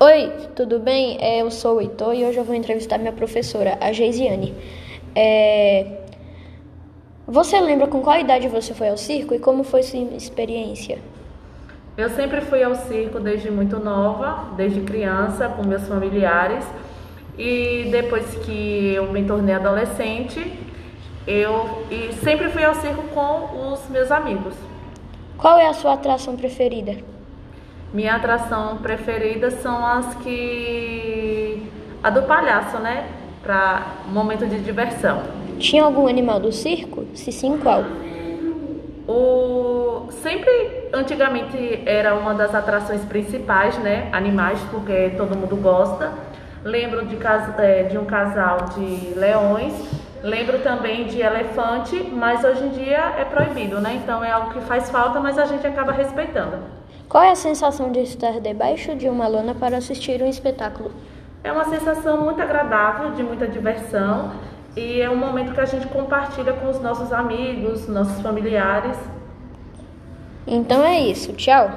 Oi, tudo bem? É, eu sou o Heitor e hoje eu vou entrevistar minha professora, a Geisiane. É... Você lembra com qual idade você foi ao circo e como foi sua experiência? Eu sempre fui ao circo desde muito nova, desde criança, com meus familiares. E depois que eu me tornei adolescente, eu e sempre fui ao circo com os meus amigos. Qual é a sua atração preferida? Minha atração preferida são as que. a do palhaço, né? Para momento de diversão. Tinha algum animal do circo? Se sim, qual? O... Sempre, antigamente, era uma das atrações principais, né? Animais, porque todo mundo gosta. Lembro de, cas... É, de um casal de leões Lembro também de elefante, mas hoje em dia é proibido, né? Então é algo que faz falta, mas a gente acaba respeitando. Qual é a sensação de estar debaixo de uma lona para assistir um espetáculo? É uma sensação muito agradável, de muita diversão e é um momento que a gente compartilha com os nossos amigos, nossos familiares. Então é isso. Tchau.